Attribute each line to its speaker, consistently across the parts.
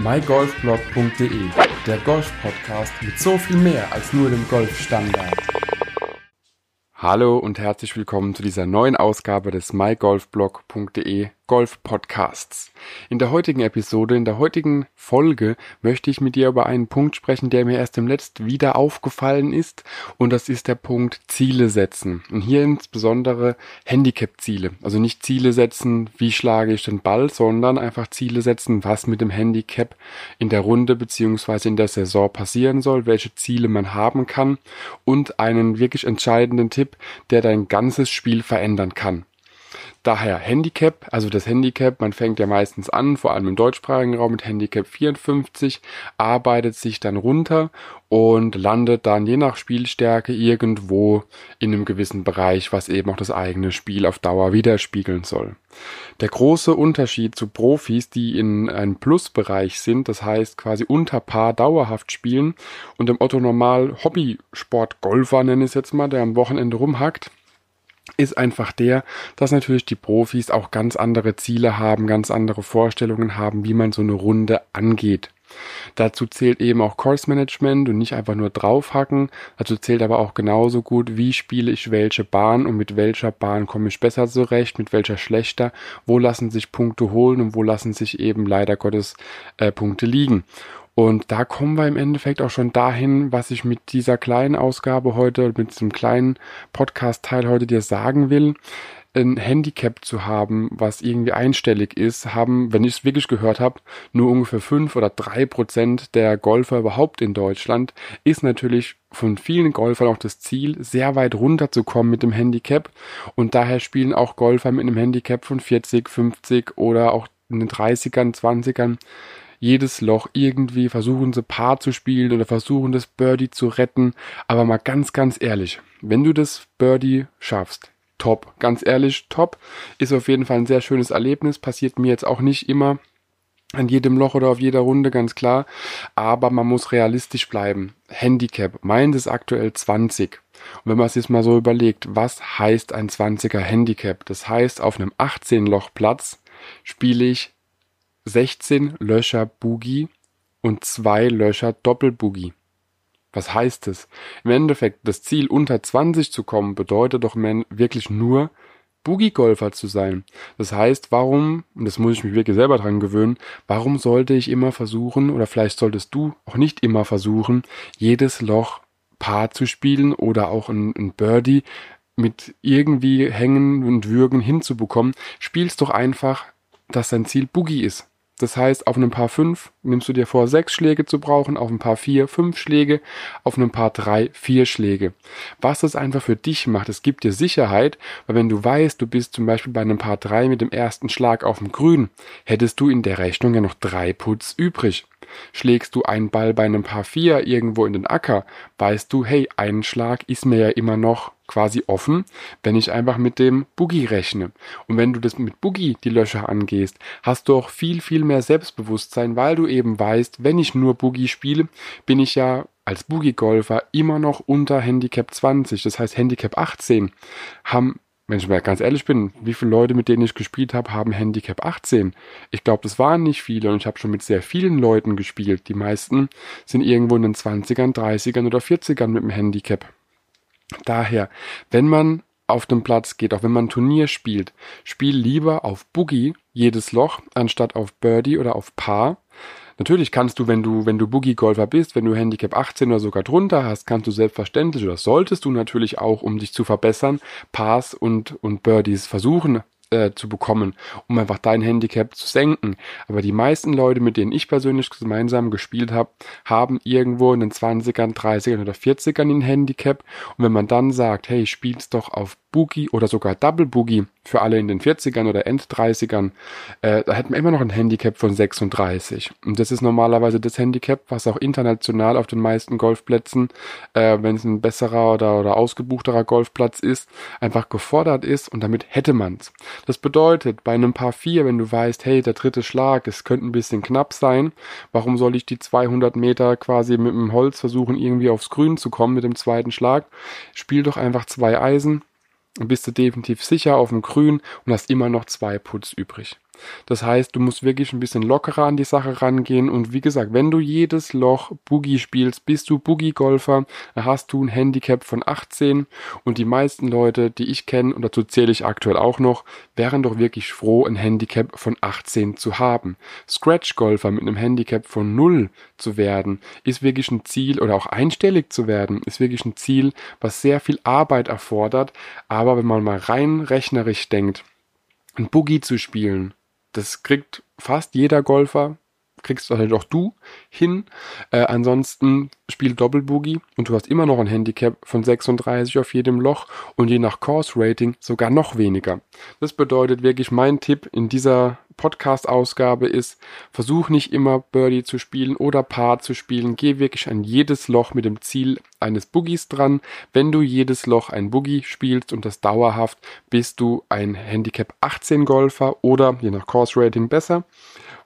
Speaker 1: mygolfblog.de, der Golf-Podcast mit so viel mehr als nur dem Golfstandard. Hallo und herzlich willkommen zu dieser neuen Ausgabe des mygolfblog.de Golf Podcasts. In der heutigen Episode, in der heutigen Folge möchte ich mit dir über einen Punkt sprechen, der mir erst im letzten wieder aufgefallen ist und das ist der Punkt Ziele setzen. Und hier insbesondere Handicap-Ziele. Also nicht Ziele setzen, wie schlage ich den Ball, sondern einfach Ziele setzen, was mit dem Handicap in der Runde beziehungsweise in der Saison passieren soll, welche Ziele man haben kann und einen wirklich entscheidenden Tipp, der dein ganzes Spiel verändern kann. Daher Handicap, also das Handicap, man fängt ja meistens an, vor allem im deutschsprachigen Raum mit Handicap 54, arbeitet sich dann runter und landet dann je nach Spielstärke irgendwo in einem gewissen Bereich, was eben auch das eigene Spiel auf Dauer widerspiegeln soll. Der große Unterschied zu Profis, die in einem Plusbereich sind, das heißt quasi unter Paar dauerhaft spielen und dem Otto Normal Hobbysport Golfer nenne ich es jetzt mal, der am Wochenende rumhackt, ist einfach der, dass natürlich die Profis auch ganz andere Ziele haben, ganz andere Vorstellungen haben, wie man so eine Runde angeht. Dazu zählt eben auch Course Management und nicht einfach nur draufhacken. Dazu zählt aber auch genauso gut, wie spiele ich welche Bahn und mit welcher Bahn komme ich besser zurecht, mit welcher schlechter, wo lassen sich Punkte holen und wo lassen sich eben leider Gottes äh, Punkte liegen. Und da kommen wir im Endeffekt auch schon dahin, was ich mit dieser kleinen Ausgabe heute, mit diesem kleinen Podcast-Teil heute dir sagen will. Ein Handicap zu haben, was irgendwie einstellig ist, haben, wenn ich es wirklich gehört habe, nur ungefähr fünf oder drei Prozent der Golfer überhaupt in Deutschland, ist natürlich von vielen Golfern auch das Ziel, sehr weit runterzukommen mit dem Handicap. Und daher spielen auch Golfer mit einem Handicap von 40, 50 oder auch in den 30ern, 20ern jedes Loch irgendwie, versuchen sie Paar zu spielen oder versuchen das Birdie zu retten. Aber mal ganz, ganz ehrlich, wenn du das Birdie schaffst, top. Ganz ehrlich, top. Ist auf jeden Fall ein sehr schönes Erlebnis. Passiert mir jetzt auch nicht immer an jedem Loch oder auf jeder Runde, ganz klar. Aber man muss realistisch bleiben. Handicap. Meins ist aktuell 20. Und wenn man sich jetzt mal so überlegt, was heißt ein 20er Handicap? Das heißt, auf einem 18 Loch Platz spiele ich 16 Löcher Boogie und zwei Löcher Doppelboogie. Was heißt es? Im Endeffekt, das Ziel unter 20 zu kommen, bedeutet doch wirklich nur, Boogie-Golfer zu sein. Das heißt, warum, und das muss ich mich wirklich selber dran gewöhnen, warum sollte ich immer versuchen, oder vielleicht solltest du auch nicht immer versuchen, jedes Loch Paar zu spielen oder auch ein, ein Birdie mit irgendwie Hängen und Würgen hinzubekommen. Spielst doch einfach, dass dein Ziel Boogie ist. Das heißt, auf einem Paar 5 nimmst du dir vor, sechs Schläge zu brauchen, auf einem Paar 4 fünf Schläge, auf einem Paar 3 vier Schläge. Was das einfach für dich macht, es gibt dir Sicherheit, weil wenn du weißt, du bist zum Beispiel bei einem Paar 3 mit dem ersten Schlag auf dem Grün, hättest du in der Rechnung ja noch drei Putz übrig. Schlägst du einen Ball bei einem Paar 4 irgendwo in den Acker, weißt du, hey, ein Schlag ist mir ja immer noch quasi offen, wenn ich einfach mit dem Boogie rechne. Und wenn du das mit Boogie die Löcher angehst, hast du auch viel, viel mehr Selbstbewusstsein, weil du eben weißt, wenn ich nur Boogie spiele, bin ich ja als Boogie-Golfer immer noch unter Handicap 20, das heißt Handicap 18, haben wenn ich mal ganz ehrlich bin, wie viele Leute, mit denen ich gespielt habe, haben Handicap 18? Ich glaube, das waren nicht viele und ich habe schon mit sehr vielen Leuten gespielt. Die meisten sind irgendwo in den 20ern, 30ern oder 40ern mit dem Handicap. Daher, wenn man auf dem Platz geht, auch wenn man Turnier spielt, spiel lieber auf Boogie jedes Loch, anstatt auf Birdie oder auf Paar, Natürlich kannst du, wenn du, wenn du Boogie-Golfer bist, wenn du Handicap 18 oder sogar drunter hast, kannst du selbstverständlich oder solltest du natürlich auch, um dich zu verbessern, Pars und, und Birdies versuchen äh, zu bekommen, um einfach dein Handicap zu senken. Aber die meisten Leute, mit denen ich persönlich gemeinsam gespielt habe, haben irgendwo in den 20ern, 30ern oder 40ern ein Handicap. Und wenn man dann sagt, hey, spielst doch auf Boogie oder sogar Double Boogie für alle in den 40ern oder End 30ern, äh, da hätten wir immer noch ein Handicap von 36. Und das ist normalerweise das Handicap, was auch international auf den meisten Golfplätzen, äh, wenn es ein besserer oder, oder ausgebuchterer Golfplatz ist, einfach gefordert ist und damit hätte man's. Das bedeutet, bei einem Paar 4, wenn du weißt, hey, der dritte Schlag, es könnte ein bisschen knapp sein, warum soll ich die 200 Meter quasi mit dem Holz versuchen, irgendwie aufs Grün zu kommen mit dem zweiten Schlag? Spiel doch einfach zwei Eisen, bist du definitiv sicher auf dem Grün und hast immer noch zwei Putz übrig. Das heißt, du musst wirklich ein bisschen lockerer an die Sache rangehen. Und wie gesagt, wenn du jedes Loch Boogie spielst, bist du Boogie-Golfer, hast du ein Handicap von 18. Und die meisten Leute, die ich kenne, und dazu zähle ich aktuell auch noch, wären doch wirklich froh, ein Handicap von 18 zu haben. Scratch-Golfer mit einem Handicap von 0 zu werden, ist wirklich ein Ziel, oder auch einstellig zu werden, ist wirklich ein Ziel, was sehr viel Arbeit erfordert. Aber wenn man mal rein rechnerisch denkt, ein Boogie zu spielen, das kriegt fast jeder Golfer, kriegst halt auch du hin. Äh, ansonsten spiel Doppelboogie und du hast immer noch ein Handicap von 36 auf jedem Loch und je nach Course Rating sogar noch weniger. Das bedeutet wirklich mein Tipp in dieser Podcast-Ausgabe ist, versuch nicht immer Birdie zu spielen oder Paar zu spielen. Geh wirklich an jedes Loch mit dem Ziel eines Boogies dran. Wenn du jedes Loch ein Boogie spielst und das dauerhaft, bist du ein Handicap 18 Golfer oder je nach Course Rating besser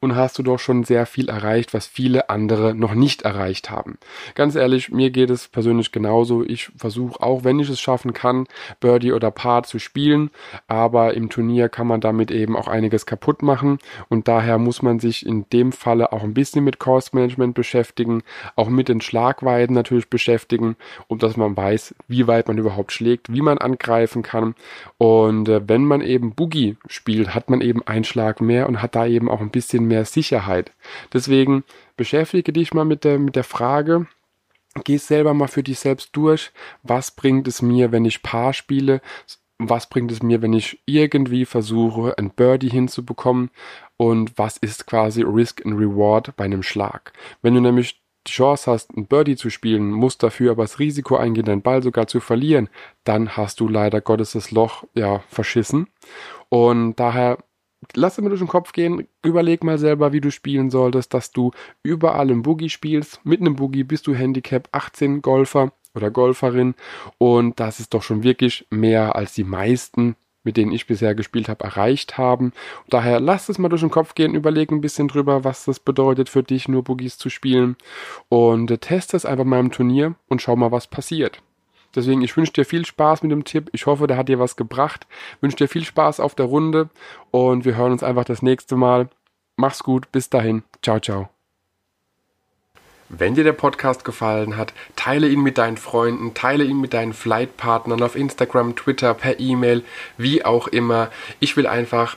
Speaker 1: und hast du doch schon sehr viel erreicht, was viele andere noch nicht erreicht haben. Ganz ehrlich, mir geht es persönlich genauso. Ich versuche auch, wenn ich es schaffen kann, Birdie oder Par zu spielen, aber im Turnier kann man damit eben auch einiges kaputt machen und daher muss man sich in dem Falle auch ein bisschen mit Course Management beschäftigen, auch mit den Schlagweiten natürlich beschäftigen, um dass man weiß, wie weit man überhaupt schlägt, wie man angreifen kann und äh, wenn man eben Boogie spielt, hat man eben einen Schlag mehr und hat da eben auch ein bisschen mehr Sicherheit. Deswegen beschäftige dich mal mit der, mit der Frage, geh selber mal für dich selbst durch, was bringt es mir, wenn ich Paar spiele, was bringt es mir, wenn ich irgendwie versuche, ein Birdie hinzubekommen und was ist quasi Risk and Reward bei einem Schlag. Wenn du nämlich die Chance hast, ein Birdie zu spielen, musst dafür aber das Risiko eingehen, deinen Ball sogar zu verlieren, dann hast du leider Gottes das Loch ja verschissen. Und daher lass dir mal durch den Kopf gehen, überleg mal selber, wie du spielen solltest, dass du überall im Boogie spielst. Mit einem Boogie bist du Handicap 18 Golfer oder Golferin und das ist doch schon wirklich mehr als die meisten mit denen ich bisher gespielt habe, erreicht haben. Daher lass es mal durch den Kopf gehen, überleg ein bisschen drüber, was das bedeutet für dich, nur Boogies zu spielen. Und äh, teste es einfach mal im Turnier und schau mal, was passiert. Deswegen, ich wünsche dir viel Spaß mit dem Tipp. Ich hoffe, der hat dir was gebracht. Ich wünsche dir viel Spaß auf der Runde und wir hören uns einfach das nächste Mal. Mach's gut, bis dahin. Ciao, ciao. Wenn dir der Podcast gefallen hat, teile ihn mit deinen Freunden, teile ihn mit deinen Flightpartnern auf Instagram, Twitter, per E-Mail, wie auch immer. Ich will einfach